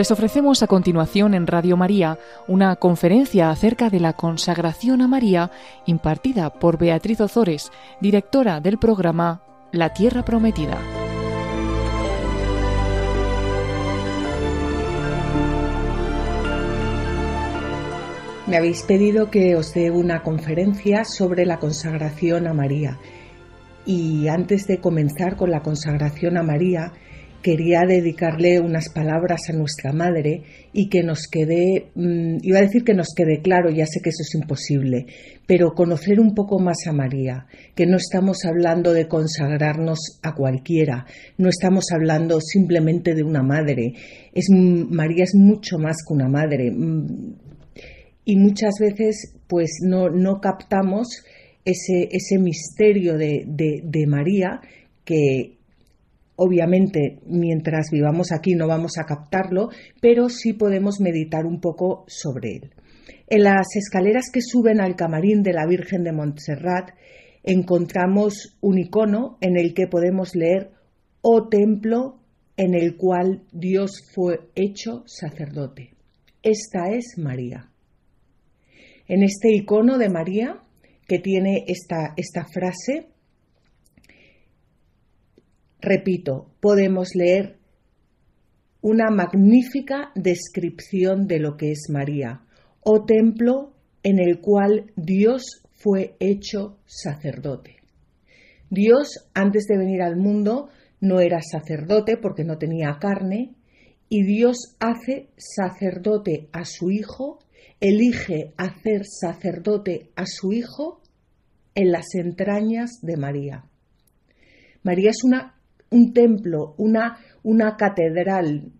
Les ofrecemos a continuación en Radio María una conferencia acerca de la consagración a María impartida por Beatriz Ozores, directora del programa La Tierra Prometida. Me habéis pedido que os dé una conferencia sobre la consagración a María. Y antes de comenzar con la consagración a María, quería dedicarle unas palabras a nuestra madre y que nos quede, mm, iba a decir que nos quede claro, ya sé que eso es imposible, pero conocer un poco más a María, que no estamos hablando de consagrarnos a cualquiera, no estamos hablando simplemente de una madre, es, María es mucho más que una madre. Mm, y muchas veces pues no, no captamos ese, ese misterio de, de, María que obviamente mientras vivamos aquí no vamos a captarlo, pero sí podemos meditar un poco sobre él. En las escaleras que suben al camarín de la Virgen de Montserrat encontramos un icono en el que podemos leer Oh templo en el cual Dios fue hecho sacerdote. Esta es María. En este icono de María, que tiene esta, esta frase, repito, podemos leer una magnífica descripción de lo que es María, o templo en el cual Dios fue hecho sacerdote. Dios, antes de venir al mundo, no era sacerdote porque no tenía carne, y Dios hace sacerdote a su Hijo elige hacer sacerdote a su hijo en las entrañas de María. María es una, un templo, una, una catedral.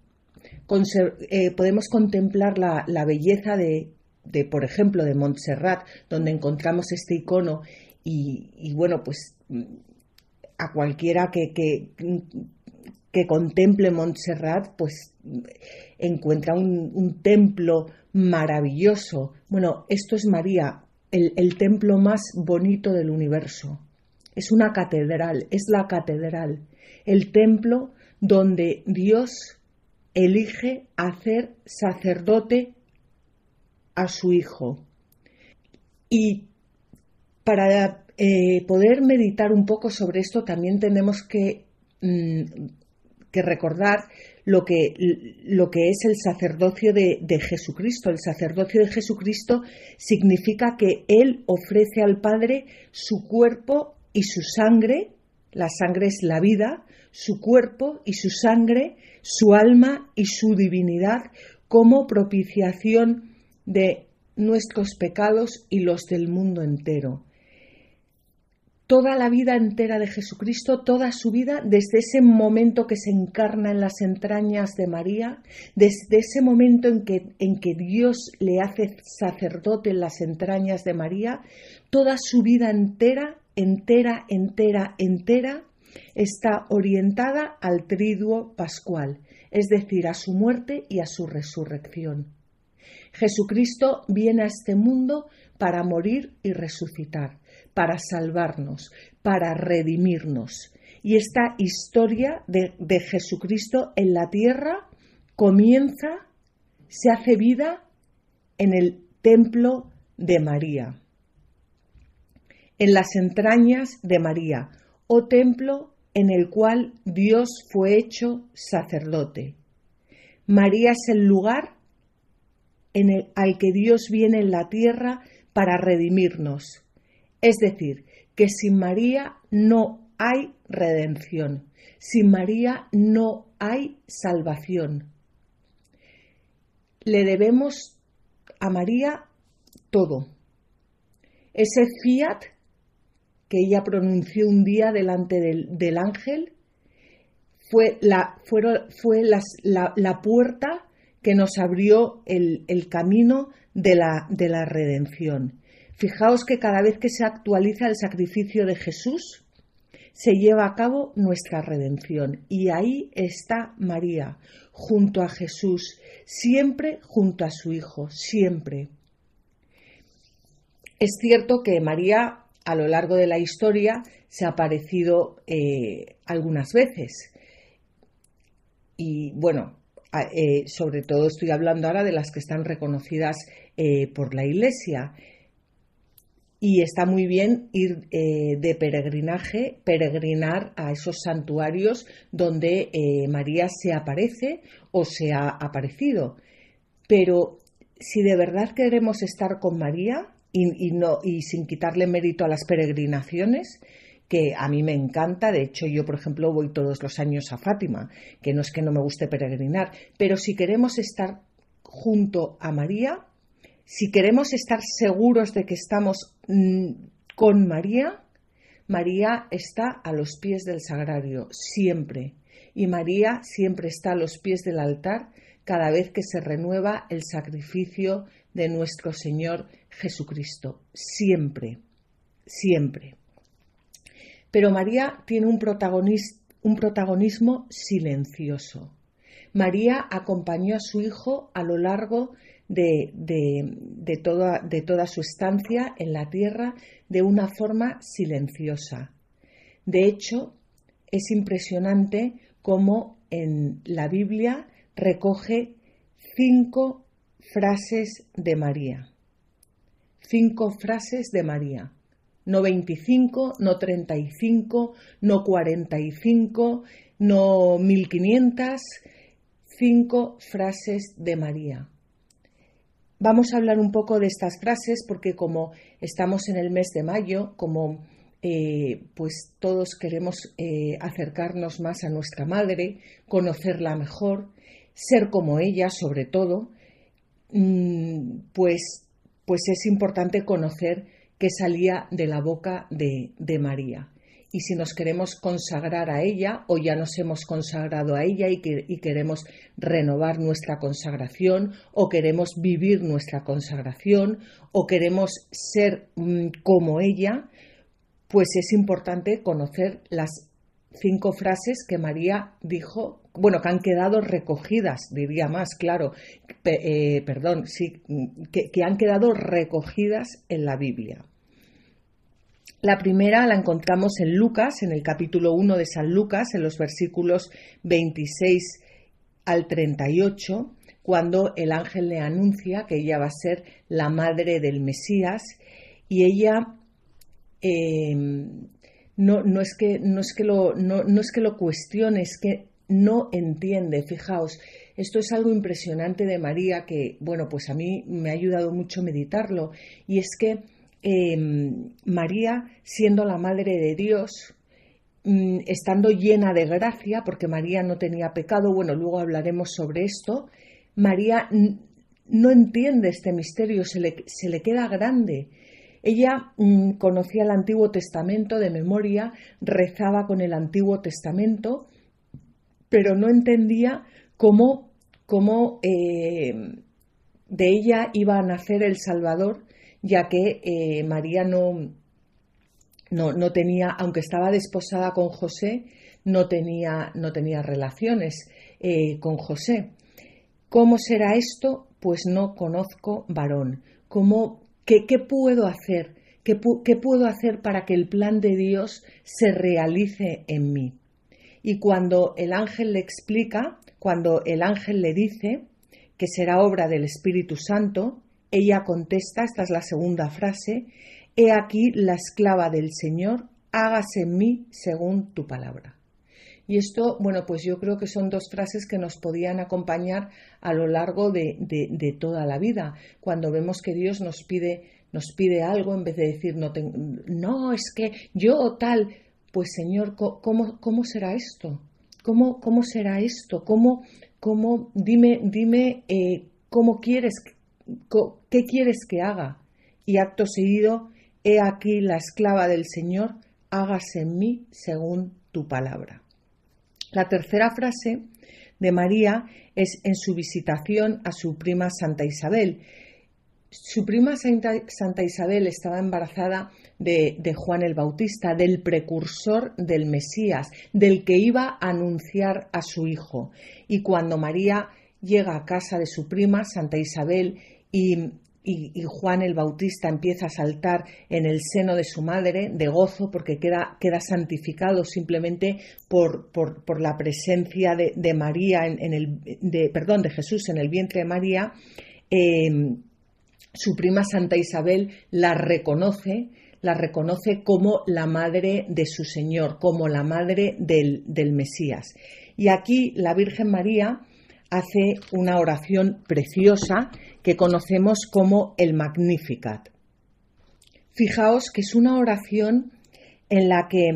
Eh, podemos contemplar la, belleza de, de, por ejemplo, de Montserrat, donde encontramos este icono y, bueno, pues a cualquiera que, que, que contemple Montserrat, pues encuentra un, templo maravilloso. Bueno, esto es María, el, el templo más bonito del universo. Es una catedral, es la catedral, el templo donde Dios elige hacer sacerdote a su hijo. Y para eh, poder meditar un poco sobre esto también tenemos que mm, que recordar lo que, lo que es el sacerdocio de, de, Jesucristo. El sacerdocio de Jesucristo significa que Él ofrece al Padre su cuerpo y su sangre, la sangre es la vida, su cuerpo y su sangre, su alma y su divinidad como propiciación de nuestros pecados y los del mundo entero. Toda la vida entera de Jesucristo, toda su vida, desde ese momento que se encarna en las entrañas de María, desde ese momento en que, en que Dios le hace sacerdote en las entrañas de María, toda su vida entera, entera, entera, entera, está orientada al triduo pascual, es decir, a su muerte y a su resurrección. Jesucristo viene a este mundo para morir y resucitar para salvarnos, para redimirnos. Y esta historia de, Jesucristo en la tierra comienza, se hace vida en el templo de María, en las entrañas de María, oh templo en el cual Dios fue hecho sacerdote. María es el lugar al que Dios viene en la tierra para redimirnos, es decir, que sin María no hay redención, sin María no hay salvación. Le debemos a María todo. Ese fiat que ella pronunció un día delante del, ángel fue, la, fue la, puerta que nos abrió el, camino de la, de la redención. Fijaos que cada vez que se actualiza el sacrificio de Jesús, se lleva a cabo nuestra redención. Y ahí está María, junto a Jesús, siempre junto a su Hijo, siempre. Es cierto que María a lo largo de la historia se ha aparecido eh, algunas veces. Y bueno, eh, sobre todo estoy hablando ahora de las que están reconocidas eh, por la Iglesia. Y está muy bien ir de peregrinaje, peregrinar a esos santuarios donde María se aparece o se ha aparecido. Pero si de verdad queremos estar con María y, no, y sin quitarle mérito a las peregrinaciones, que a mí me encanta. De hecho, yo, por ejemplo, voy todos los años a Fátima, que no es que no me guste peregrinar, pero si queremos estar junto a María, si queremos estar seguros de que estamos mm, con María, María está a los pies del sagrario, siempre. Y María siempre está a los pies del altar cada vez que se renueva el sacrificio de nuestro Señor Jesucristo. Siempre, siempre. Pero María tiene un, protagonismo silencioso. María acompañó a su hijo a lo largo de, toda, de, toda, su estancia en la tierra de una forma silenciosa. De hecho, es impresionante cómo en la Biblia recoge cinco frases de María. Cinco frases de María no 25, no 35, no 45, no 1500, cinco frases de María. Vamos a hablar un poco de estas frases porque como estamos en el mes de mayo, como eh, pues todos queremos eh, acercarnos más a nuestra madre, conocerla mejor, ser como ella sobre todo, mm, pues, pues es importante conocer que salía de la boca de, María. Y si nos queremos consagrar a ella o ya nos hemos consagrado a ella y, y queremos renovar nuestra consagración o queremos vivir nuestra consagración o queremos ser mm, como ella, pues es importante conocer las cinco frases que María dijo, bueno, que han quedado recogidas, diría más, claro, eh, perdón, sí, que han quedado recogidas en la Biblia. La primera la encontramos en Lucas, en el capítulo 1 de San Lucas, en los versículos 26 al 38, cuando el ángel le anuncia que ella va a ser la madre del Mesías y ella eh, no, no, es que, no, es que lo, no, no es que lo cuestione, es que no entiende. Fijaos, esto es algo impresionante de María que, bueno, pues a mí me ha ayudado mucho meditarlo y es que Em, María, siendo la Madre de Dios, mm, estando llena de gracia, porque María no tenía pecado, bueno, luego hablaremos sobre esto, María no entiende este misterio, se le, se le queda grande. Ella mm, conocía el Antiguo Testamento de memoria, rezaba con el Antiguo Testamento, pero no entendía cómo, cómo eh, de ella iba a nacer el Salvador ya que eh, María no, no, tenía, aunque estaba desposada con José, no tenía, no tenía relaciones eh, con José. ¿Cómo será esto? Pues no conozco varón. ¿Cómo, qué, puedo hacer? ¿Qué, ¿Qué puedo hacer para que el plan de Dios se realice en mí? Y cuando el ángel le explica, cuando el ángel le dice que será obra del Espíritu Santo, ella contesta, esta es la segunda frase, He aquí la esclava del Señor, hágase en mí según tu palabra. Y esto, bueno, pues yo creo que son dos frases que nos podían acompañar a lo largo de, toda la vida. Cuando vemos que Dios nos pide, nos pide algo, en vez de decir, no, no es que yo tal, pues Señor, ¿cómo, cómo será esto? ¿Cómo, cómo será esto? ¿Cómo, cómo, dime, dime eh, cómo quieres ¿qué quieres que haga? Y acto seguido, he aquí la esclava del Señor, hágase en mí según tu palabra. La tercera frase de María es en su visitación a su prima Santa Isabel. Su prima Santa Isabel estaba embarazada de, de, Juan el Bautista, del precursor del Mesías, del que iba a anunciar a su hijo. Y cuando María llega a casa de su prima Santa Isabel y y, Juan el Bautista empieza a saltar en el seno de su madre de gozo porque queda, queda santificado simplemente por, por, la presencia de, María en, el de, perdón de Jesús en el vientre de María em, su prima Santa Isabel la reconoce la reconoce como la madre de su Señor, como la madre del, del Mesías. Y aquí la Virgen María hace una oración preciosa que conocemos como el Magnificat. Fijaos que es una oración en la que,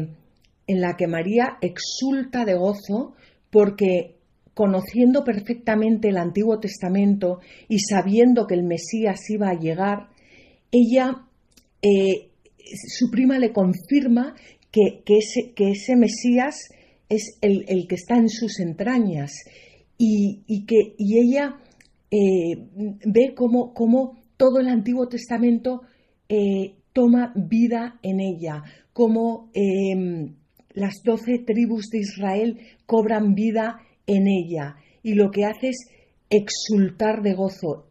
en la que María exulta de gozo porque conociendo perfectamente el Antiguo Testamento y sabiendo que el Mesías iba a llegar, ella, eh, su prima le confirma que, ese, que ese, Mesías es el, el, que está en sus entrañas y, que, y ella eh, ve cómo, todo el Antiguo Testamento eh, toma vida en ella, cómo em, las doce tribus de Israel cobran vida en ella y lo que hace es exultar de gozo.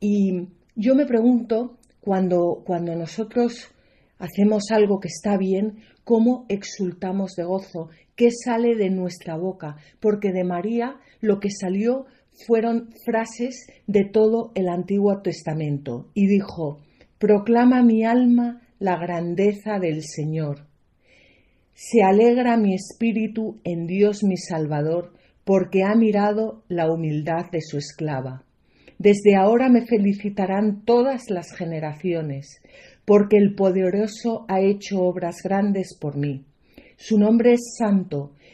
Y yo me pregunto, cuando, cuando nosotros hacemos algo que está bien, cómo exultamos de gozo, qué sale de nuestra boca, porque de María lo que salió fueron frases de todo el Antiguo Testamento, y dijo, Proclama mi alma la grandeza del Señor. Se alegra mi espíritu en Dios mi Salvador, porque ha mirado la humildad de su esclava. Desde ahora me felicitarán todas las generaciones, porque el poderoso ha hecho obras grandes por mí. Su nombre es santo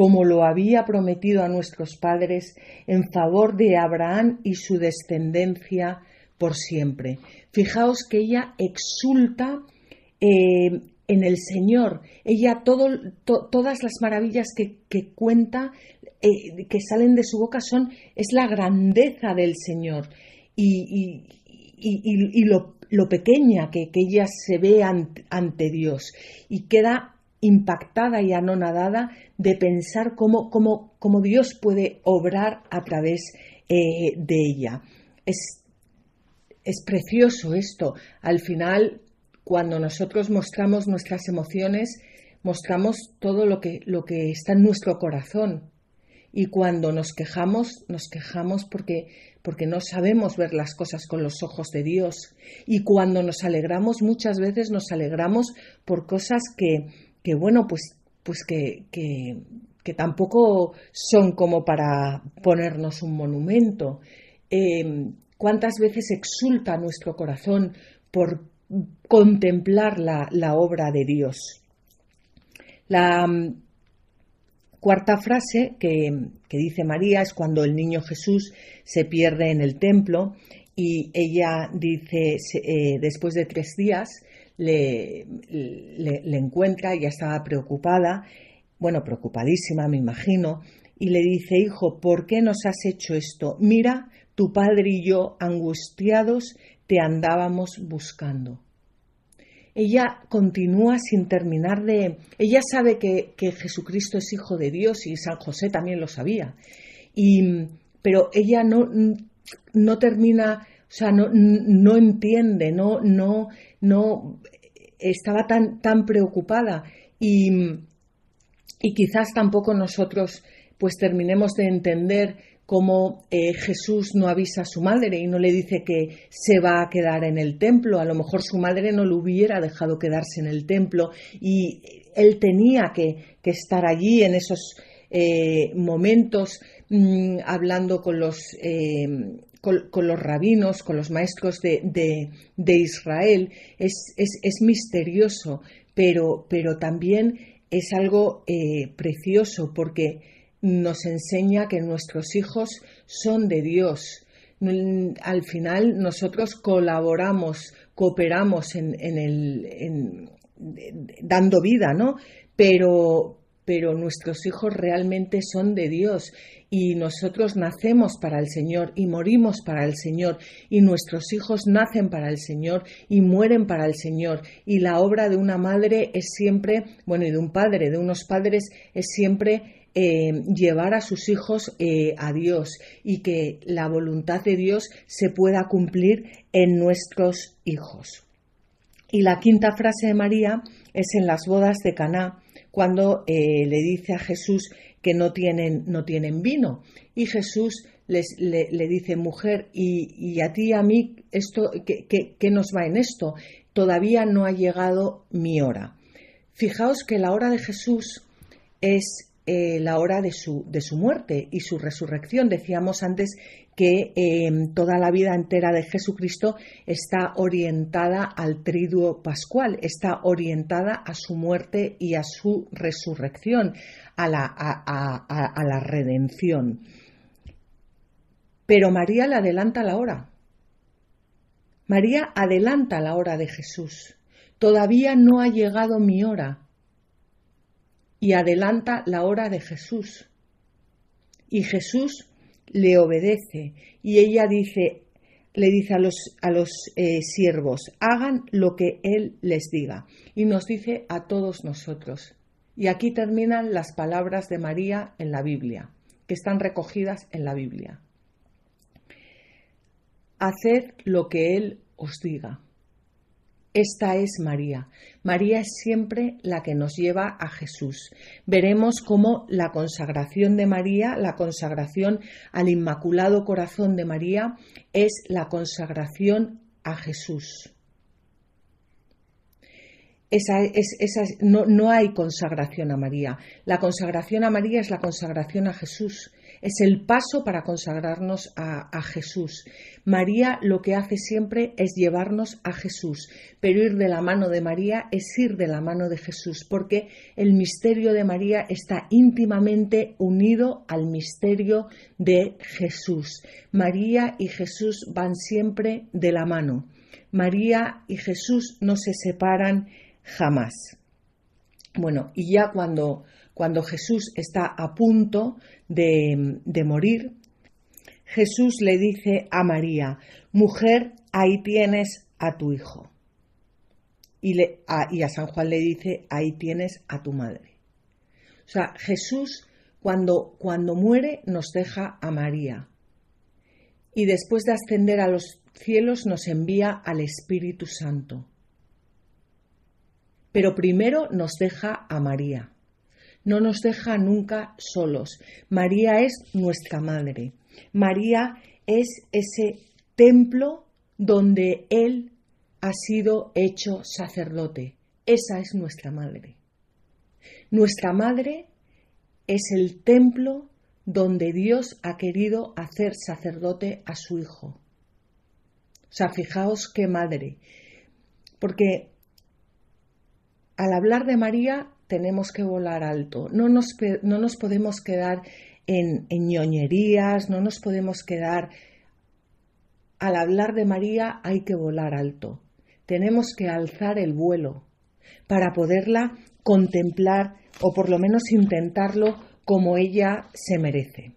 como lo había prometido a nuestros padres en favor de Abraham y su descendencia por siempre. Fijaos que ella exulta eh, en el Señor. Ella todas las maravillas que, cuenta, eh, que salen de su boca son, es la grandeza del Señor. y, y lo lo pequeña que, ella se ve ante, Dios y queda impactada y anonadada de pensar cómo, cómo, Dios puede obrar a través eh, de ella. Es, es precioso esto. Al final, cuando nosotros mostramos nuestras emociones, mostramos todo lo que, lo que está en nuestro corazón. Y cuando nos quejamos, nos quejamos porque porque no sabemos ver las cosas con los ojos de Dios. Y cuando nos alegramos, muchas veces nos alegramos por cosas que, que bueno, pues, pues que, que, tampoco son como para ponernos un monumento. Em, ¿Cuántas veces exulta nuestro corazón por contemplar la, la obra de Dios? La, Cuarta frase que, dice María es cuando el niño Jesús se pierde en el templo y ella dice, eh, después de tres días, le, encuentra, ya estaba preocupada, bueno, preocupadísima, me imagino, y le dice, hijo, ¿por qué nos has hecho esto? Mira, tu padre y yo, angustiados, te andábamos buscando ella continúa sin terminar de... Ella sabe que, Jesucristo es hijo de Dios y San José también lo sabía. Y, pero ella no, no termina, o sea, no, no entiende, no, no, no estaba tan, tan preocupada y, y quizás tampoco nosotros pues terminemos de entender cómo eh, Jesús no avisa a su madre y no le dice que se va a quedar en el templo. A lo mejor su madre no lo hubiera dejado quedarse en el templo y él tenía que, estar allí en esos eh, momentos mm, hablando con los, eh, con, los rabinos, con los maestros de, Israel. Es, es, misterioso, pero, pero también es algo precioso porque nos enseña que nuestros hijos son de Dios. Al final nosotros colaboramos cooperamos en, el, dando vida, ¿no? Pero, pero nuestros hijos realmente son de Dios y nosotros nacemos para el Señor y morimos para el Señor y nuestros hijos nacen para el Señor y mueren para el Señor y la obra de una madre es siempre, bueno, y de un padre, de unos padres es siempre eh, llevar a sus hijos eh, a Dios y que la voluntad de Dios se pueda cumplir en nuestros hijos. Y la quinta frase de María es en las bodas de Caná, cuando eh, le dice a Jesús que no tienen, no tienen vino. Y Jesús les, le, dice, mujer, y, a ti y a mí, esto, ¿qué, nos va en esto? Todavía no ha llegado mi hora. Fijaos que la hora de Jesús es eh, la hora de su, de su, muerte y su resurrección. Decíamos antes que em, toda la vida entera de Jesucristo está orientada al triduo pascual, está orientada a su muerte y a su resurrección, a la, a la redención. Pero María le adelanta la hora. María adelanta la hora de Jesús. Todavía no ha llegado mi hora. Y adelanta la hora de Jesús. Y Jesús le obedece y ella dice, le dice a los, a los eh, siervos, hagan lo que Él les diga. Y nos dice a todos nosotros. Y aquí terminan las palabras de María en la Biblia, que están recogidas en la Biblia. Haced lo que Él os diga. Esta es María. María es siempre la que nos lleva a Jesús. Veremos cómo la consagración de María, la consagración al Inmaculado Corazón de María, es la consagración a Jesús. Esa, es, no, no hay consagración a María. La consagración a María es la consagración a Jesús es el paso para consagrarnos a, Jesús. María lo que hace siempre es llevarnos a Jesús, pero ir de la mano de María es ir de la mano de Jesús, porque el misterio de María está íntimamente unido al misterio de Jesús. María y Jesús van siempre de la mano. María y Jesús no se separan jamás. Bueno, y ya cuando cuando Jesús está a punto de, morir, Jesús le dice a María, mujer, ahí tienes a tu hijo. Y, a, y, a, San Juan le dice, ahí tienes a tu madre. O sea, Jesús cuando, cuando muere nos deja a María. Y después de ascender a los cielos nos envía al Espíritu Santo. Pero primero nos deja a María no nos deja nunca solos. María es nuestra madre. María es ese templo donde Él ha sido hecho sacerdote. Esa es nuestra madre. Nuestra madre es el templo donde Dios ha querido hacer sacerdote a su hijo. O sea, fijaos qué madre. Porque al hablar de María tenemos que volar alto. No nos, no nos podemos quedar en, en ñoñerías, no nos podemos quedar... Al hablar de María hay que volar alto. Tenemos que alzar el vuelo para poderla contemplar o por lo menos intentarlo como ella se merece.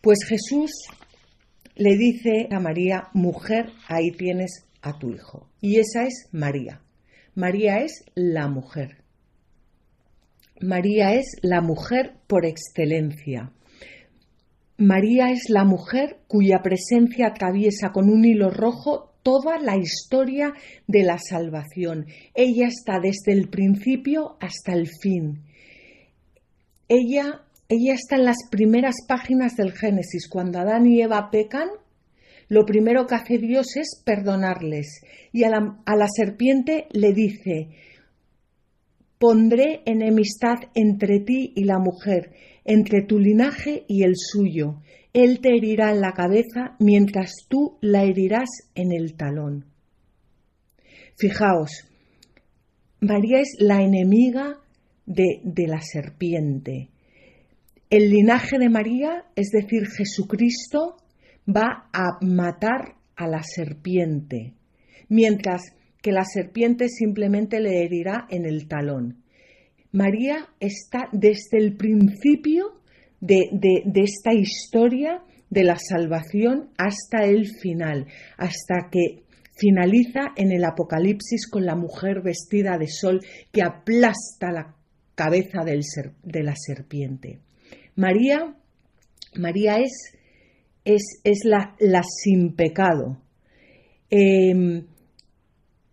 Pues Jesús le dice a María, mujer, ahí tienes a tu hijo. Y esa es María. María es la mujer. María es la mujer por excelencia. María es la mujer cuya presencia atraviesa con un hilo rojo toda la historia de la salvación. Ella está desde el principio hasta el fin. Ella, ella está en las primeras páginas del Génesis. Cuando Adán y Eva pecan, lo primero que hace Dios es perdonarles. Y a la, a la serpiente le dice, Pondré enemistad entre ti y la mujer, entre tu linaje y el suyo. Él te herirá en la cabeza mientras tú la herirás en el talón. Fijaos, María es la enemiga de, de la serpiente. El linaje de María, es decir, Jesucristo, va a matar a la serpiente. mientras que la serpiente simplemente le herirá en el talón. María está desde el principio de, esta historia de la salvación hasta el final, hasta que finaliza en el Apocalipsis con la mujer vestida de sol que aplasta la cabeza de la serpiente. María, María es, es, la, sin pecado. Em,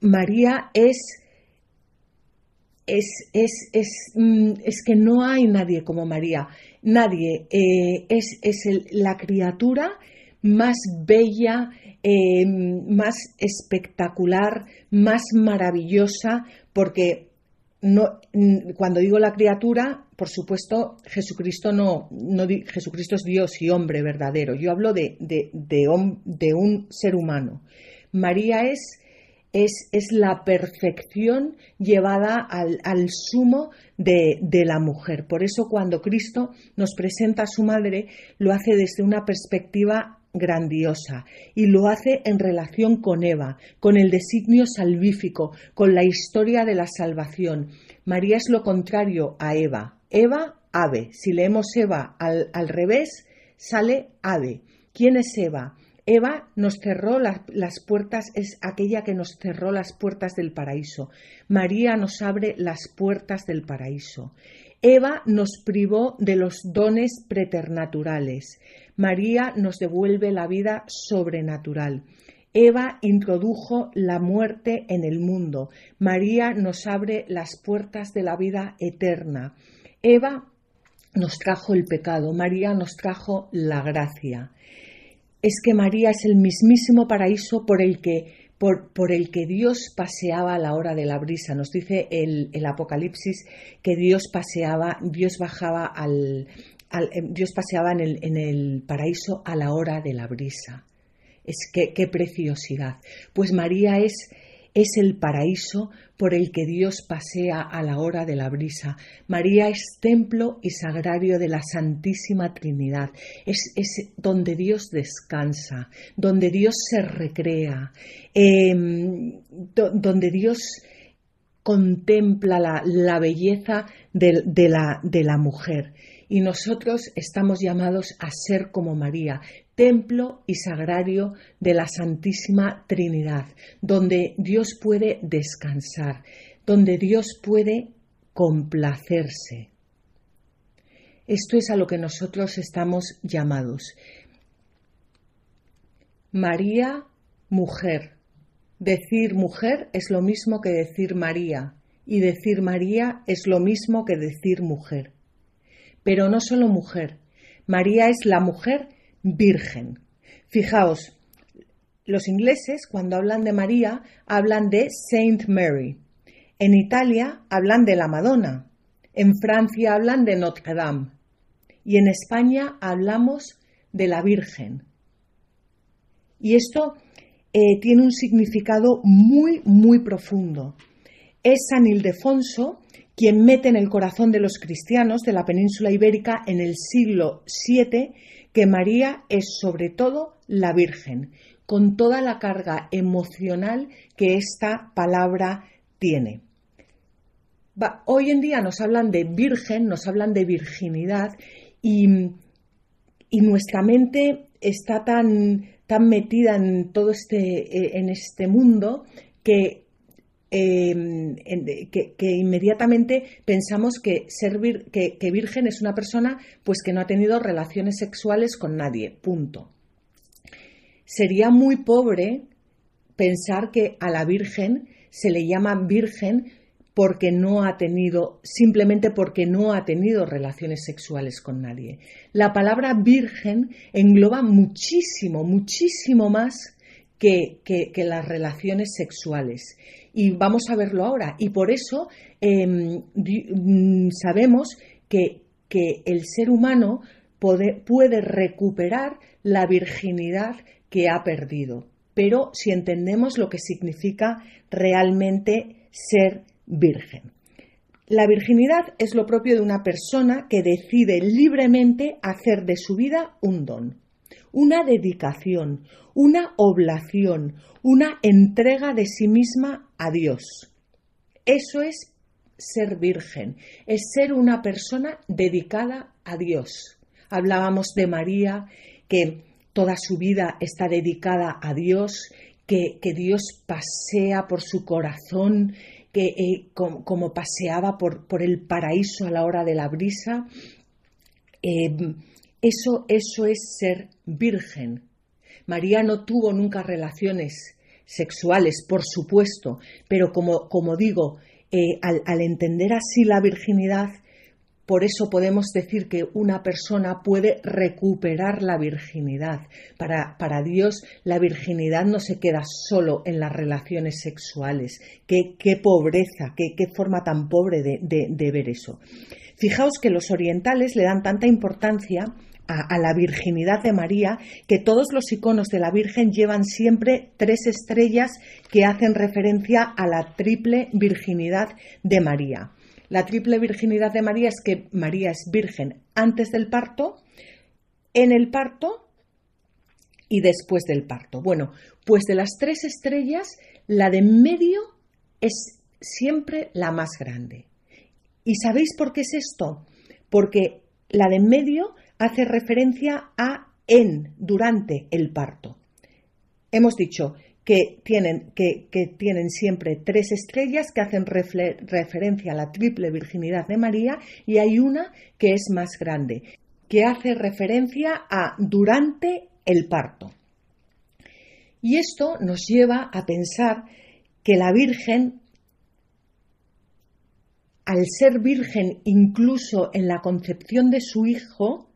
María es es, es, mm, es, que no hay nadie como María. Nadie. Eh, es, la criatura más bella, eh, más espectacular, más maravillosa, porque no, cuando digo la criatura, por supuesto, Jesucristo no, no Jesucristo es Dios y hombre verdadero. Yo hablo de, de, de un ser humano. María es es, la perfección llevada al, sumo de, la mujer. Por eso cuando Cristo nos presenta a su madre, lo hace desde una perspectiva grandiosa y lo hace en relación con Eva, con el designio salvífico, con la historia de la salvación. María es lo contrario a Eva. Eva, ave. Si leemos Eva al, al revés, sale ave. ¿Quién es Eva? Eva nos cerró las puertas, es aquella que nos cerró las puertas del paraíso. María nos abre las puertas del paraíso. Eva nos privó de los dones preternaturales. María nos devuelve la vida sobrenatural. Eva introdujo la muerte en el mundo. María nos abre las puertas de la vida eterna. Eva nos trajo el pecado. María nos trajo la gracia es que María es el mismísimo paraíso por el que, por, el que Dios paseaba a la hora de la brisa. Nos dice el, Apocalipsis que Dios paseaba, Dios bajaba al, em, Dios paseaba en el, en el, paraíso a la hora de la brisa. Es que qué preciosidad. Pues María es es el paraíso por el que Dios pasea a la hora de la brisa. María es templo y sagrario de la Santísima Trinidad. Es, donde Dios descansa, donde Dios se recrea, em, donde Dios contempla la, belleza de, la, de la mujer. Y nosotros estamos llamados a ser como María, templo y sagrario de la Santísima Trinidad, donde Dios puede descansar, donde Dios puede complacerse. Esto es a lo que nosotros estamos llamados. María, mujer. Decir mujer es lo mismo que decir María, y decir María es lo mismo que decir mujer. Pero no solo mujer. María es la mujer virgen. Fijaos, los ingleses cuando hablan de María hablan de Saint Mary. En Italia hablan de la Madonna. En Francia hablan de Notre Dame. Y en España hablamos de la Virgen. Y esto eh, tiene un significado muy, muy profundo. Es San Ildefonso quien mete en el corazón de los cristianos de la península ibérica en el siglo VII que María es sobre todo la Virgen, con toda la carga emocional que esta palabra tiene. hoy en día nos hablan de virgen, nos hablan de virginidad y, nuestra mente está tan, tan metida en todo este, eh, en este mundo que Em, que, inmediatamente pensamos que, virgen es una persona pues que no ha tenido relaciones sexuales con nadie, punto. Sería muy pobre pensar que a la virgen se le llama virgen porque no ha tenido, simplemente porque no ha tenido relaciones sexuales con nadie. La palabra virgen engloba muchísimo, muchísimo más que, que las relaciones sexuales y vamos a verlo ahora. Y por eso em, mm, sabemos que, el ser humano puede recuperar la virginidad que ha perdido. Pero si entendemos lo que significa realmente ser virgen. La virginidad es lo propio de una persona que decide libremente hacer de su vida un don. Una dedicación, una oblación, una entrega de sí misma a Dios. Eso es ser virgen, es ser una persona dedicada a Dios. Hablábamos de María, que toda su vida está dedicada a Dios, que, Dios pasea por su corazón, que eh, como, paseaba por, por, el paraíso a la hora de la brisa. Em, eso, eso es ser virgen. María no tuvo nunca relaciones sexuales, por supuesto, pero como, como digo, eh, al, entender así la virginidad, por eso podemos decir que una persona puede recuperar la virginidad. Para, para, Dios la virginidad no se queda solo en las relaciones sexuales. Qué, qué pobreza, qué, qué, forma tan pobre de, de, ver eso. Fijaos que los orientales le dan tanta importancia a, la virginidad de María que todos los iconos de la Virgen llevan siempre tres estrellas que hacen referencia a la triple virginidad de María. La triple virginidad de María es que María es virgen antes del parto, en el parto y después del parto. Bueno, pues de las tres estrellas, la de medio es siempre la más grande. ¿Y sabéis por qué es esto? Porque la de medio hace referencia a en, durante el parto. Hemos dicho que tienen, que, tienen siempre tres estrellas que hacen referencia a la triple virginidad de María y hay una que es más grande, que hace referencia a durante el parto. Y esto nos lleva a pensar que la Virgen, al ser virgen incluso en la concepción de su hijo,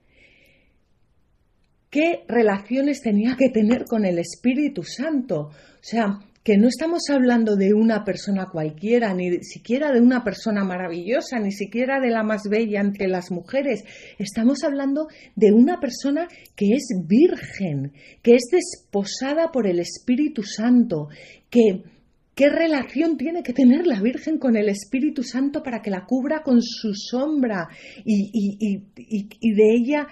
qué relaciones tenía que tener con el Espíritu Santo. O sea, que no estamos hablando de una persona cualquiera, ni siquiera de una persona maravillosa, ni siquiera de la más bella entre las mujeres. Estamos hablando de una persona que es virgen, que es desposada por el Espíritu Santo. ¿Qué relación tiene que tener la Virgen con el Espíritu Santo para que la cubra con su sombra y, y de ella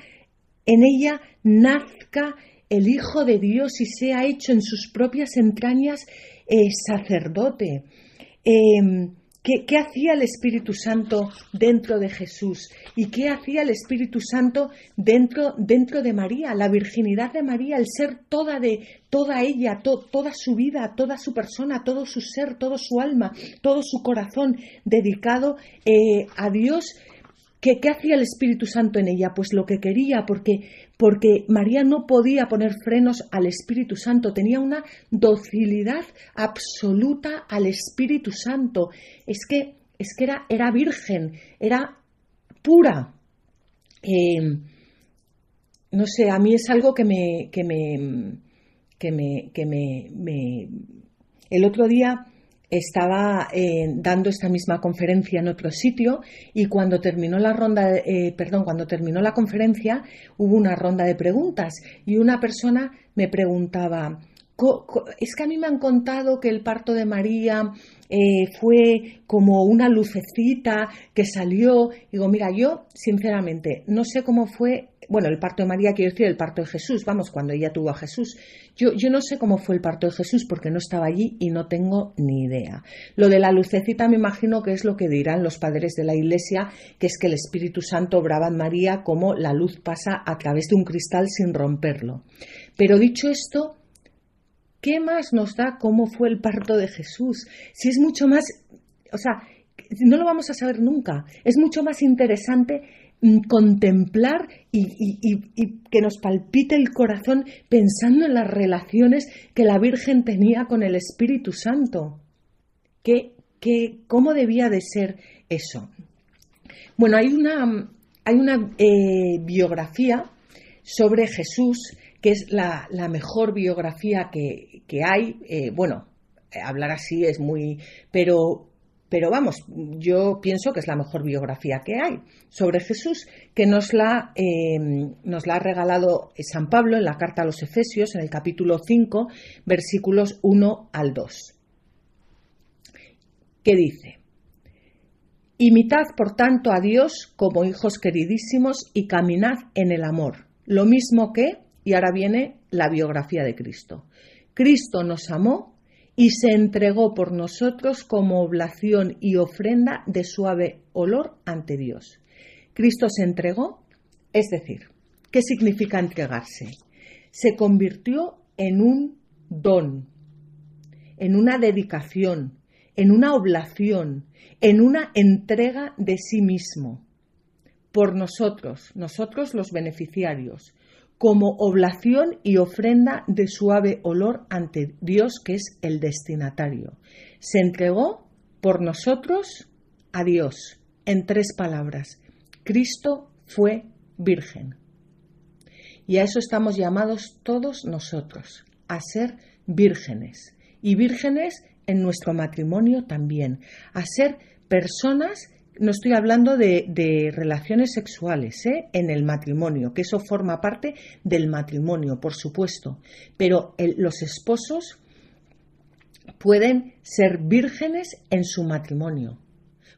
en ella nazca el Hijo de Dios y sea hecho en sus propias entrañas eh, sacerdote. Em, ¿qué, hacía el Espíritu Santo dentro de Jesús? ¿Y qué hacía el Espíritu Santo dentro, dentro de María? La virginidad de María, el ser toda de toda ella, toda su vida, toda su persona, todo su ser, todo su alma, todo su corazón dedicado eh, a Dios ¿Qué, hacía el Espíritu Santo en ella? Pues lo que quería, porque, porque María no podía poner frenos al Espíritu Santo, tenía una docilidad absoluta al Espíritu Santo. Es que, es que era, era virgen, era pura. Eh, no sé, a mí es algo que me, que me, que me, que me el otro día estaba eh, dando esta misma conferencia en otro sitio y cuando terminó la ronda, eh, perdón, cuando terminó la conferencia hubo una ronda de preguntas y una persona me preguntaba, es que a mí me han contado que el parto de María eh, fue como una lucecita que salió. Digo, mira, yo sinceramente no sé cómo fue bueno, el parto de María quiero decir el parto de Jesús, vamos, cuando ella tuvo a Jesús. Yo, yo no sé cómo fue el parto de Jesús porque no estaba allí y no tengo ni idea. Lo de la lucecita me imagino que es lo que dirán los padres de la Iglesia, que es que el Espíritu Santo obraba en María como la luz pasa a través de un cristal sin romperlo. Pero dicho esto, ¿qué más nos da cómo fue el parto de Jesús? Si es mucho más, o sea, no lo vamos a saber nunca. Es mucho más interesante contemplar y, que nos palpite el corazón pensando en las relaciones que la Virgen tenía con el Espíritu Santo. ¿Qué, cómo debía de ser eso? Bueno, hay una, hay una eh, biografía sobre Jesús que es la, mejor biografía que, hay. Eh, bueno, hablar así es muy, pero pero vamos, yo pienso que es la mejor biografía que hay sobre Jesús, que nos la, eh, nos la ha regalado San Pablo en la carta a los Efesios, en el capítulo 5, versículos 1 al 2. Que dice, Imitad, por tanto, a Dios como hijos queridísimos y caminad en el amor, lo mismo que Y ahora viene la biografía de Cristo. Cristo nos amó y se entregó por nosotros como oblación y ofrenda de suave olor ante Dios. Cristo se entregó, es decir, ¿qué significa entregarse? Se convirtió en un don, en una dedicación, en una oblación, en una entrega de sí mismo por nosotros, nosotros los beneficiarios, como oblación y ofrenda de suave olor ante Dios, que es el destinatario. Se entregó por nosotros a Dios, en tres palabras. Cristo fue virgen. Y a eso estamos llamados todos nosotros, a ser vírgenes. Y vírgenes en nuestro matrimonio también, a ser personas no estoy hablando de, relaciones sexuales ¿eh? en el matrimonio, que eso forma parte del matrimonio, por supuesto, pero los esposos pueden ser vírgenes en su matrimonio,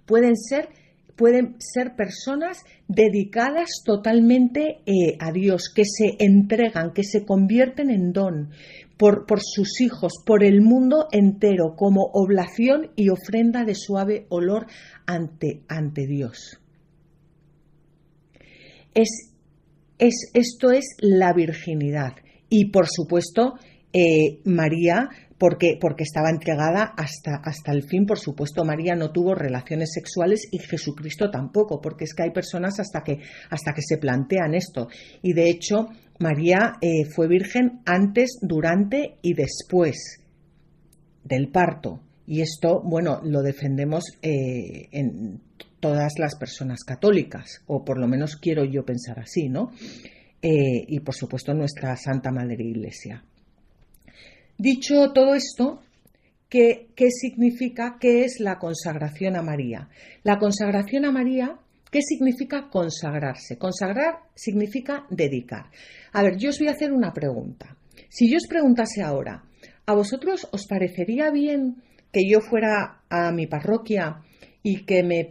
pueden ser, pueden ser personas dedicadas totalmente eh, a Dios, que se entregan, que se convierten en don, por, sus hijos, por el mundo entero, como oblación y ofrenda de suave olor ante, ante Dios. Es, es, esto es la virginidad. Y por supuesto, eh, María porque, porque estaba entregada hasta, hasta el fin. Por supuesto, María no tuvo relaciones sexuales y Jesucristo tampoco, porque es que hay personas hasta que, hasta que se plantean esto. Y de hecho, María eh, fue virgen antes, durante y después del parto. Y esto, bueno, lo defendemos eh, en todas las personas católicas, o por lo menos quiero yo pensar así, ¿no? Eh, y por supuesto nuestra Santa Madre Iglesia. Dicho todo esto, ¿qué, significa? ¿Qué es la consagración a María? La consagración a María, ¿qué significa consagrarse? Consagrar significa dedicar. A ver, yo os voy a hacer una pregunta. Si yo os preguntase ahora, ¿a vosotros os parecería bien que yo fuera a mi parroquia y que me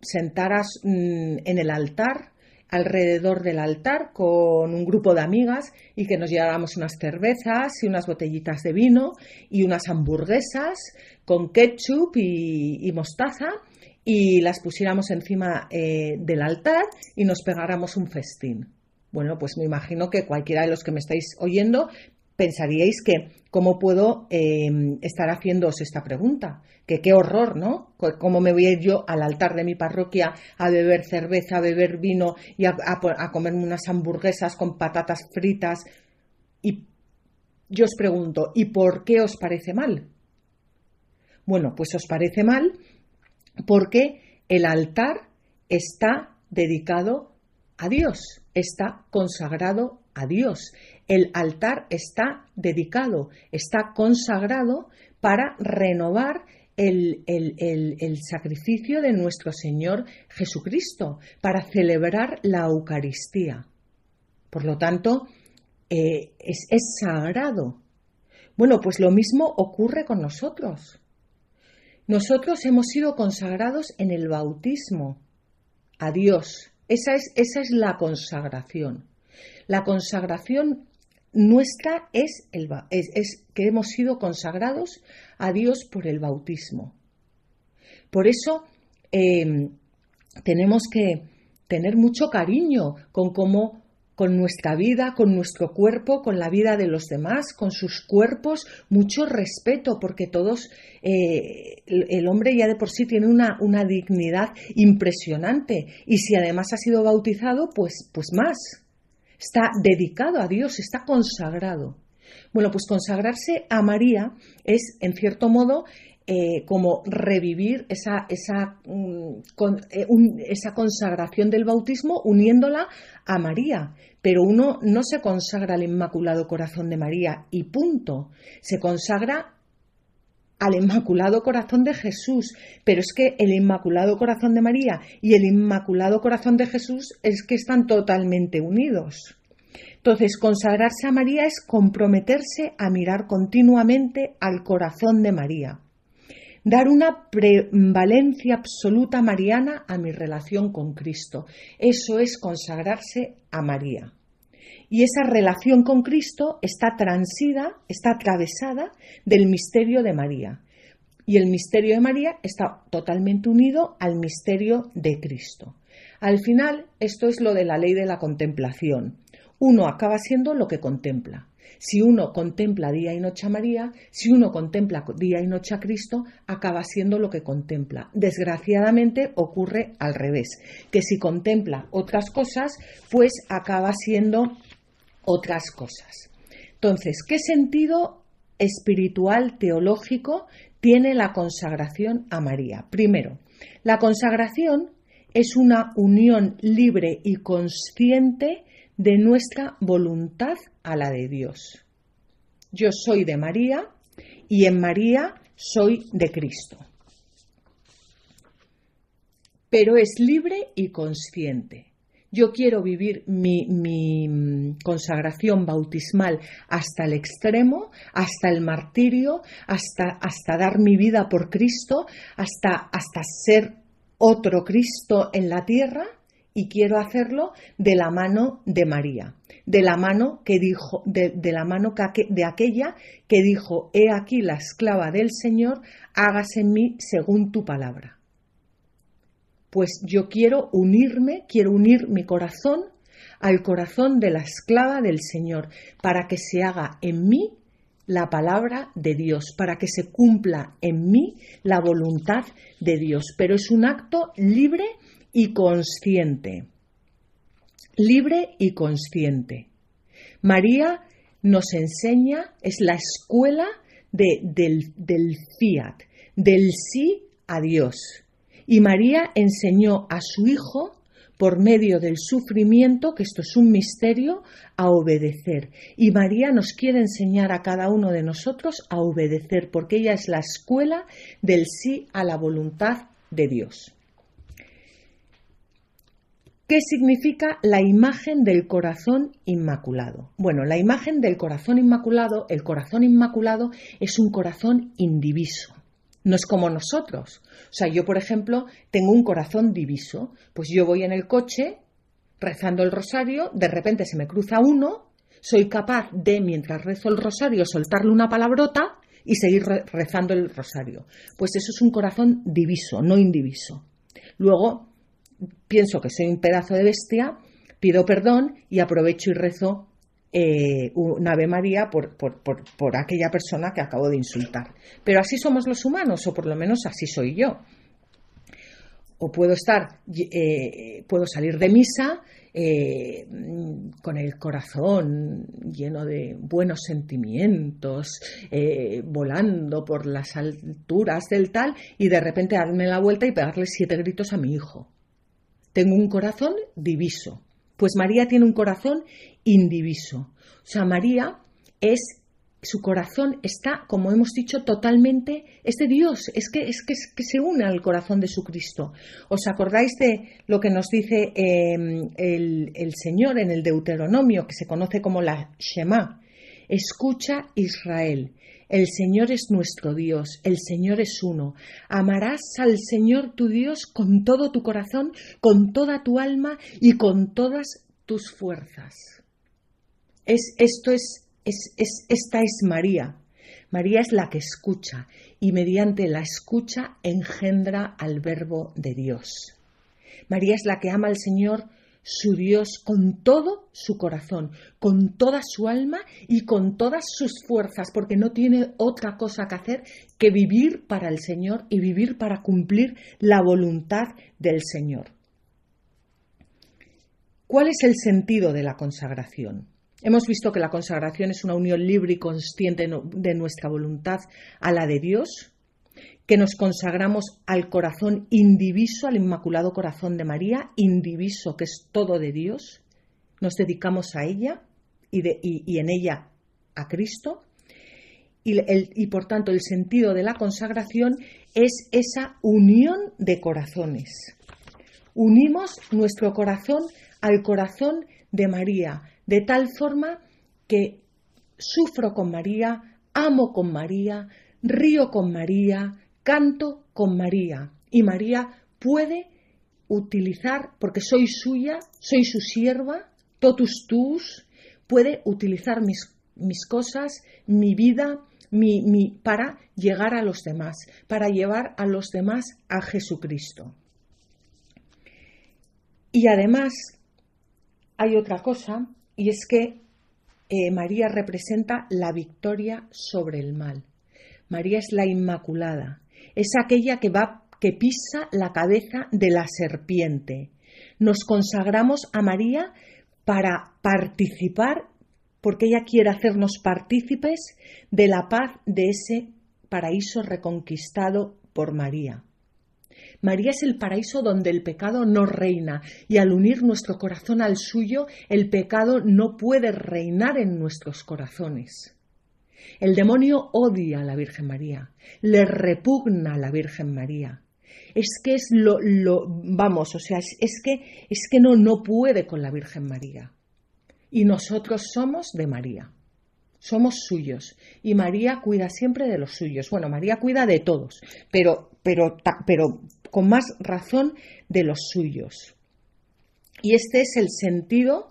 sentaras mm, en el altar alrededor del altar con un grupo de amigas y que nos lleváramos unas cervezas y unas botellitas de vino y unas hamburguesas con ketchup y, mostaza y las pusiéramos encima eh, del altar y nos pegáramos un festín. Bueno, pues me imagino que cualquiera de los que me estáis oyendo pensaríais que cómo puedo em, estar haciéndoos esta pregunta, que qué horror, ¿no? ¿Cómo me voy a ir yo al altar de mi parroquia a beber cerveza, a beber vino y a, comerme unas hamburguesas con patatas fritas? Y yo os pregunto, ¿y por qué os parece mal? Bueno, pues os parece mal porque el altar está dedicado a Dios, está consagrado a Dios el altar está dedicado, está consagrado para renovar el, sacrificio de nuestro Señor Jesucristo, para celebrar la Eucaristía. Por lo tanto, eh, es, es sagrado. Bueno, pues lo mismo ocurre con nosotros. Nosotros hemos sido consagrados en el bautismo a Dios. Esa es, esa es la consagración. La consagración nuestra es, el, es, que hemos sido consagrados a Dios por el bautismo. Por eso em, tenemos que tener mucho cariño con cómo con nuestra vida, con nuestro cuerpo, con la vida de los demás, con sus cuerpos, mucho respeto, porque todos, eh, el, hombre ya de por sí tiene una, una, dignidad impresionante, y si además ha sido bautizado, pues, pues más. Está dedicado a Dios, está consagrado. Bueno, pues consagrarse a María es, en cierto modo, eh, como revivir esa, mm, eh, esa consagración del bautismo uniéndola a María. Pero uno no se consagra al Inmaculado Corazón de María y punto. Se consagra al Inmaculado Corazón de Jesús. Pero es que el Inmaculado Corazón de María y el Inmaculado Corazón de Jesús es que están totalmente unidos. Entonces, consagrarse a María es comprometerse a mirar continuamente al corazón de María. Dar una prevalencia absoluta mariana a mi relación con Cristo. Eso es consagrarse a María. Y esa relación con Cristo está transida, está atravesada del misterio de María. Y el misterio de María está totalmente unido al misterio de Cristo. Al final, esto es lo de la ley de la contemplación. Uno acaba siendo lo que contempla. Si uno contempla día y noche a María, si uno contempla día y noche a Cristo, acaba siendo lo que contempla. Desgraciadamente ocurre al revés, que si contempla otras cosas, pues acaba siendo otras cosas. Entonces, ¿qué sentido espiritual teológico tiene la consagración a María? Primero, la consagración es una unión libre y consciente de nuestra voluntad a la de Dios. Yo soy de María y en María soy de Cristo. Pero es libre y consciente. Yo quiero vivir mi, mi, consagración bautismal hasta el extremo, hasta el martirio, hasta, hasta dar mi vida por Cristo, hasta, hasta ser otro Cristo en la tierra y quiero hacerlo de la mano de María, de la mano que dijo, de, la mano de aquella que dijo, he aquí la esclava del Señor, hágase en mí según tu palabra. Pues yo quiero unirme, quiero unir mi corazón al corazón de la esclava del Señor, para que se haga en mí la palabra de Dios, para que se cumpla en mí la voluntad de Dios. Pero es un acto libre y consciente. Libre y consciente. María nos enseña, es la escuela del, del fiat, del sí a Dios. Y María enseñó a su hijo por medio del sufrimiento, que esto es un misterio, a obedecer. Y María nos quiere enseñar a cada uno de nosotros a obedecer, porque ella es la escuela del sí a la voluntad de Dios. ¿Qué significa la imagen del corazón inmaculado? Bueno, la imagen del corazón inmaculado, el corazón inmaculado es un corazón indiviso. No es como nosotros. O sea, yo, por ejemplo, tengo un corazón diviso. Pues yo voy en el coche rezando el rosario, de repente se me cruza uno, soy capaz de, mientras rezo el rosario, soltarle una palabrota y seguir rezando el rosario. Pues eso es un corazón diviso, no indiviso. Luego, pienso que soy un pedazo de bestia, pido perdón y aprovecho y rezo eh, un Ave María por, por, aquella persona que acabo de insultar. Pero así somos los humanos, o por lo menos así soy yo. O puedo estar, eh, puedo salir de misa eh, con el corazón lleno de buenos sentimientos, volando por las alturas del tal, y de repente darme la vuelta y pegarle siete gritos a mi hijo. Tengo un corazón diviso. Pues María tiene un corazón indiviso. O sea, María es su corazón está, como hemos dicho, totalmente, es de Dios, es que, es que, que se une al corazón de su Cristo. ¿Os acordáis de lo que nos dice em, el, el, Señor en el Deuteronomio, que se conoce como la Shema? Escucha Israel, el Señor es nuestro Dios, el Señor es uno. Amarás al Señor tu Dios con todo tu corazón, con toda tu alma y con todas tus fuerzas. Es, esto es, es, es, esta es María. María es la que escucha y mediante la escucha engendra al Verbo de Dios. María es la que ama al Señor su Dios con todo su corazón, con toda su alma y con todas sus fuerzas, porque no tiene otra cosa que hacer que vivir para el Señor y vivir para cumplir la voluntad del Señor. ¿Cuál es el sentido de la consagración? Hemos visto que la consagración es una unión libre y consciente de nuestra voluntad a la de Dios, que nos consagramos al corazón indiviso, al Inmaculado Corazón de María, indiviso, que es todo de Dios, nos dedicamos a ella y, en ella a Cristo. Y, y por tanto el sentido de la consagración es esa unión de corazones. Unimos nuestro corazón al corazón de María, de tal forma que sufro con María, amo con María, río con María, canto con María y María puede utilizar, porque soy suya, soy su sierva, totus tus, puede utilizar mis, mis cosas, mi vida, mi, mi, para llegar a los demás, para llevar a los demás a Jesucristo. Y además hay otra cosa, y es que eh, María representa la victoria sobre el mal. María es la Inmaculada, es aquella que va que pisa la cabeza de la serpiente. Nos consagramos a María para participar, porque ella quiere hacernos partícipes de la paz de ese paraíso reconquistado por María. María es el paraíso donde el pecado no reina y al unir nuestro corazón al suyo, el pecado no puede reinar en nuestros corazones. El demonio odia a la Virgen María, le repugna a la Virgen María. Es que es lo, lo vamos, o sea, es, que es que no no puede con la Virgen María. Y nosotros somos de María. Somos suyos y María cuida siempre de los suyos. Bueno, María cuida de todos, pero pero pero con más razón de los suyos. Y este es el sentido,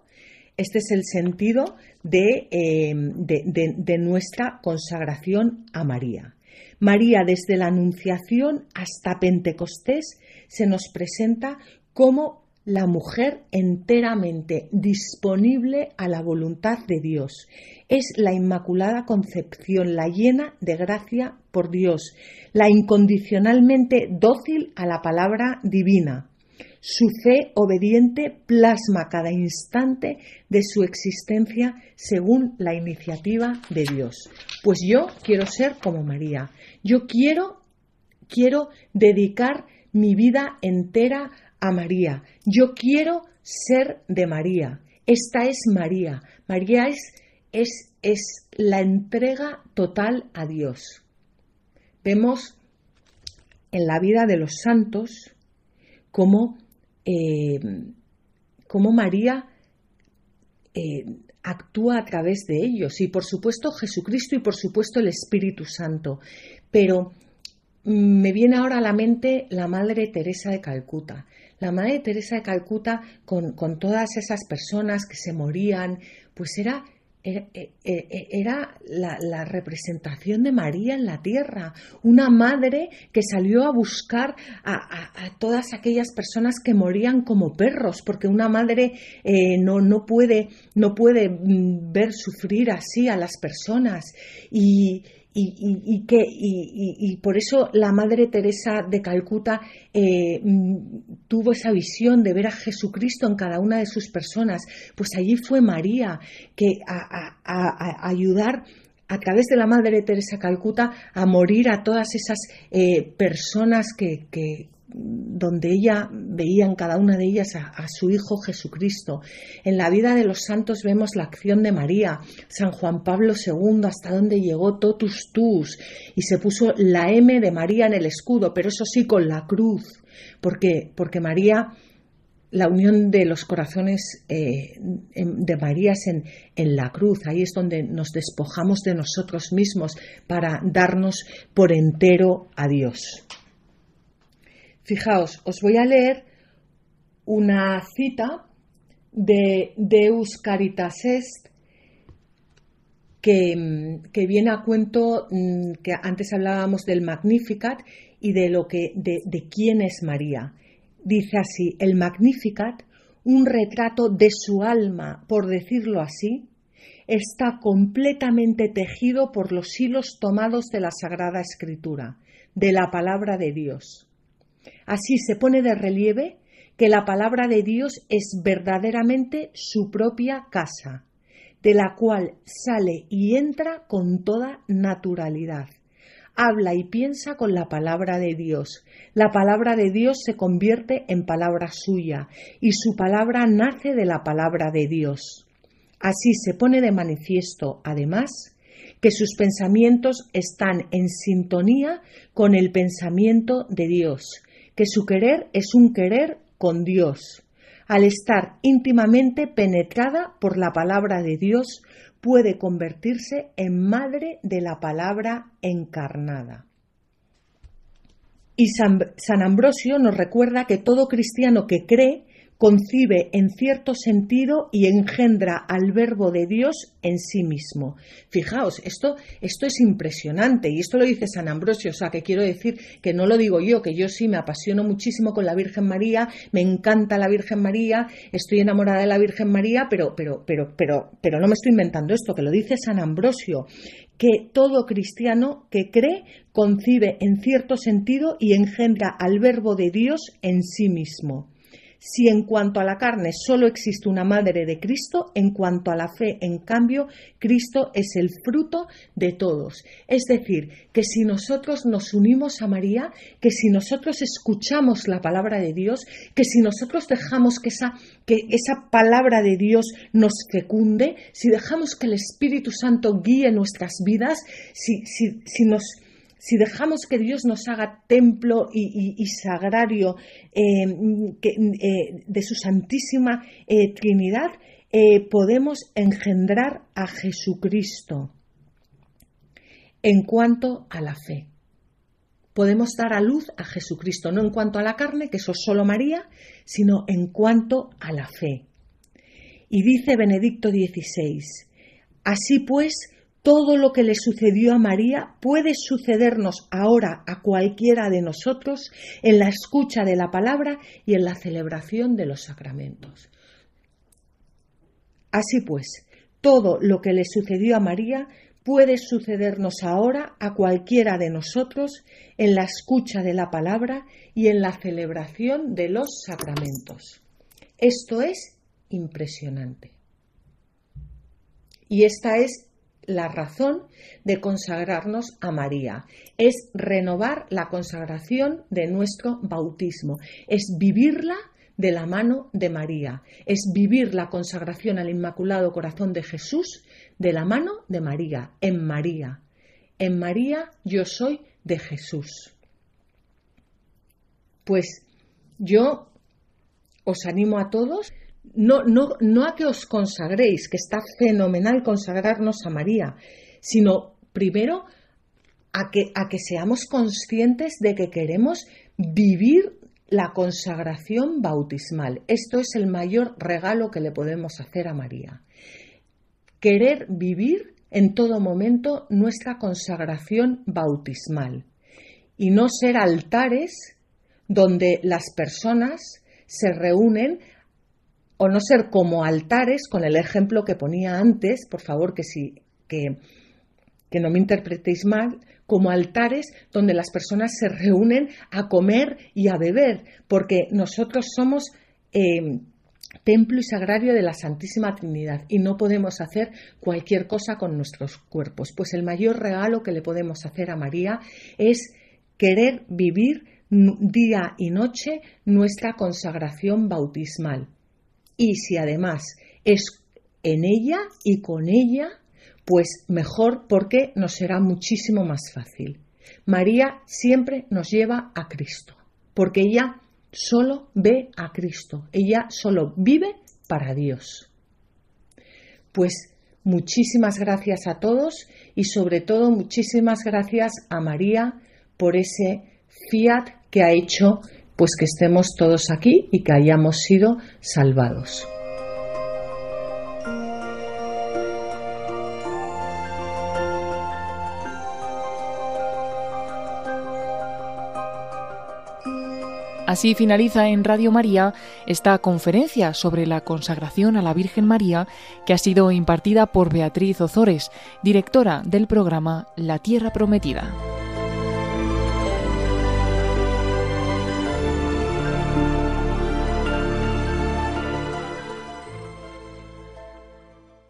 este es el sentido de, eh, de, nuestra consagración a María. María, desde la Anunciación hasta Pentecostés, se nos presenta como la mujer enteramente disponible a la voluntad de Dios. Es la Inmaculada Concepción, la llena de gracia por Dios, la incondicionalmente dócil a la palabra divina. Su fe obediente plasma cada instante de su existencia según la iniciativa de Dios. Pues yo quiero ser como María. Yo quiero quiero dedicar mi vida entera a María. Yo quiero ser de María. Esta es María. María es, es, es la entrega total a Dios. Vemos en la vida de los santos cómo, eh, María eh, actúa a través de ellos y por supuesto Jesucristo y por supuesto el Espíritu Santo. Pero mm, me viene ahora a la mente la Madre Teresa de Calcuta. La Madre Teresa de Calcuta con, con todas esas personas que se morían, pues era era, eh, eh, eh, la, representación de María en la tierra, una madre que salió a buscar a, todas aquellas personas que morían como perros, porque una madre no, no, puede, no puede mm, ver sufrir así a las personas. Y, y, que, y, por eso la Madre Teresa de Calcuta eh, mm, tuvo esa visión de ver a Jesucristo en cada una de sus personas. Pues allí fue María que a, ayudar a través de la Madre Teresa Calcuta a morir a todas esas eh, personas que, donde ella veía en cada una de ellas a, su Hijo Jesucristo. En la vida de los santos vemos la acción de María, San Juan Pablo II, hasta donde llegó totus tus, y se puso la M de María en el escudo, pero eso sí con la cruz, porque, porque María, la unión de los corazones eh, de María es en, en la cruz, ahí es donde nos despojamos de nosotros mismos para darnos por entero a Dios. Fijaos, os voy a leer una cita de Deus Caritas Est que, viene a cuento mm, que antes hablábamos del Magnificat y de lo que de, de quién es María. Dice así, el Magnificat, un retrato de su alma, por decirlo así, está completamente tejido por los hilos tomados de la Sagrada Escritura, de la palabra de Dios. Así se pone de relieve que la palabra de Dios es verdaderamente su propia casa, de la cual sale y entra con toda naturalidad. Habla y piensa con la palabra de Dios. La palabra de Dios se convierte en palabra suya y su palabra nace de la palabra de Dios. Así se pone de manifiesto, además, que sus pensamientos están en sintonía con el pensamiento de Dios que su querer es un querer con Dios. Al estar íntimamente penetrada por la palabra de Dios, puede convertirse en madre de la palabra encarnada. Y San, Ambrosio nos recuerda que todo cristiano que cree concibe en cierto sentido y engendra al verbo de Dios en sí mismo. Fijaos, esto, esto es impresionante y esto lo dice San Ambrosio, o sea, que quiero decir que no lo digo yo, que yo sí me apasiono muchísimo con la Virgen María, me encanta la Virgen María, estoy enamorada de la Virgen María, pero, pero, pero, pero, pero no me estoy inventando esto, que lo dice San Ambrosio, que todo cristiano que cree concibe en cierto sentido y engendra al verbo de Dios en sí mismo. Si en cuanto a la carne solo existe una madre de Cristo, en cuanto a la fe, en cambio, Cristo es el fruto de todos. Es decir, que si nosotros nos unimos a María, que si nosotros escuchamos la palabra de Dios, que si nosotros dejamos que esa, que esa palabra de Dios nos fecunde, si dejamos que el Espíritu Santo guíe nuestras vidas, si, si, si nos si dejamos que Dios nos haga templo y, sagrario eh, eh, de su Santísima eh, Trinidad, podemos engendrar a Jesucristo en cuanto a la fe. Podemos dar a luz a Jesucristo, no en cuanto a la carne, que eso es solo María, sino en cuanto a la fe. Y dice Benedicto XVI, así pues, todo lo que le sucedió a María puede sucedernos ahora a cualquiera de nosotros en la escucha de la palabra y en la celebración de los sacramentos. Así pues, todo lo que le sucedió a María puede sucedernos ahora a cualquiera de nosotros en la escucha de la palabra y en la celebración de los sacramentos. Esto es impresionante. Y esta es la razón de consagrarnos a María. Es renovar la consagración de nuestro bautismo. Es vivirla de la mano de María. Es vivir la consagración al Inmaculado Corazón de Jesús de la mano de María, en María. En María yo soy de Jesús. Pues yo os animo a todos no, no, no a que os consagréis, que está fenomenal consagrarnos a María, sino primero a que, a que seamos conscientes de que queremos vivir la consagración bautismal. Esto es el mayor regalo que le podemos hacer a María. Querer vivir en todo momento nuestra consagración bautismal y no ser altares donde las personas se reúnen o no ser como altares, con el ejemplo que ponía antes, por favor, que, que, que no me interpretéis mal, como altares donde las personas se reúnen a comer y a beber, porque nosotros somos eh, templo y sagrario de la Santísima Trinidad y no podemos hacer cualquier cosa con nuestros cuerpos. Pues el mayor regalo que le podemos hacer a María es querer vivir día y noche nuestra consagración bautismal y si además es en ella y con ella, pues mejor porque nos será muchísimo más fácil. María siempre nos lleva a Cristo, porque ella solo ve a Cristo, ella solo vive para Dios. Pues muchísimas gracias a todos y sobre todo muchísimas gracias a María por ese fiat que ha hecho pues que estemos todos aquí y que hayamos sido salvados. Así finaliza en Radio María esta conferencia sobre la consagración a la Virgen María que ha sido impartida por Beatriz Ozores, directora del programa La Tierra Prometida.